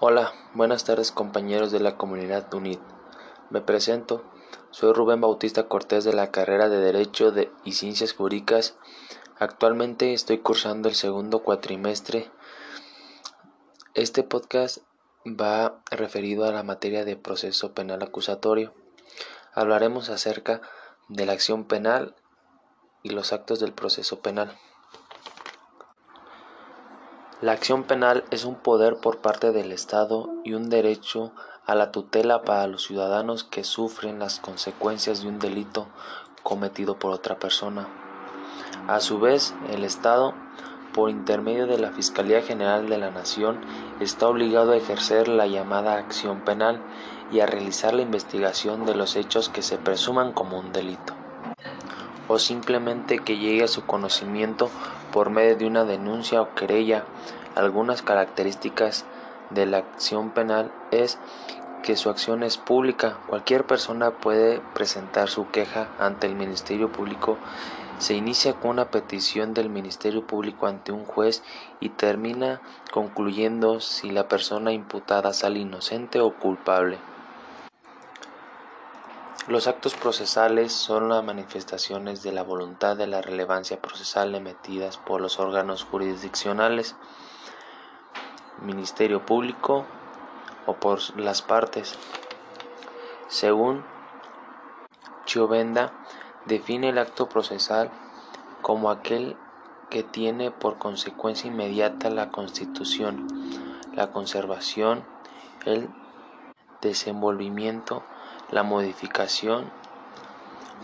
Hola, buenas tardes compañeros de la comunidad UNID. Me presento, soy Rubén Bautista Cortés de la carrera de Derecho y Ciencias Jurídicas. Actualmente estoy cursando el segundo cuatrimestre. Este podcast va referido a la materia de proceso penal acusatorio. Hablaremos acerca de la acción penal y los actos del proceso penal. La acción penal es un poder por parte del Estado y un derecho a la tutela para los ciudadanos que sufren las consecuencias de un delito cometido por otra persona. A su vez, el Estado, por intermedio de la Fiscalía General de la Nación, está obligado a ejercer la llamada acción penal y a realizar la investigación de los hechos que se presuman como un delito o simplemente que llegue a su conocimiento por medio de una denuncia o querella. Algunas características de la acción penal es que su acción es pública. Cualquier persona puede presentar su queja ante el Ministerio Público. Se inicia con una petición del Ministerio Público ante un juez y termina concluyendo si la persona imputada sale inocente o culpable. Los actos procesales son las manifestaciones de la voluntad de la relevancia procesal emitidas por los órganos jurisdiccionales, Ministerio Público o por las partes. Según Chiovenda, define el acto procesal como aquel que tiene por consecuencia inmediata la constitución, la conservación, el desenvolvimiento, la modificación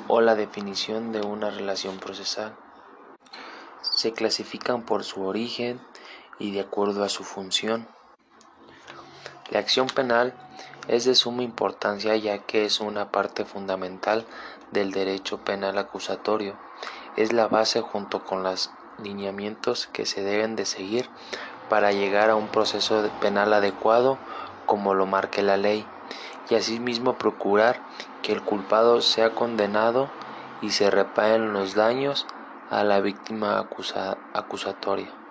o la definición de una relación procesal. Se clasifican por su origen y de acuerdo a su función. La acción penal es de suma importancia ya que es una parte fundamental del derecho penal acusatorio. Es la base junto con los lineamientos que se deben de seguir para llegar a un proceso penal adecuado como lo marque la ley y asimismo procurar que el culpado sea condenado y se reparen los daños a la víctima acusatoria.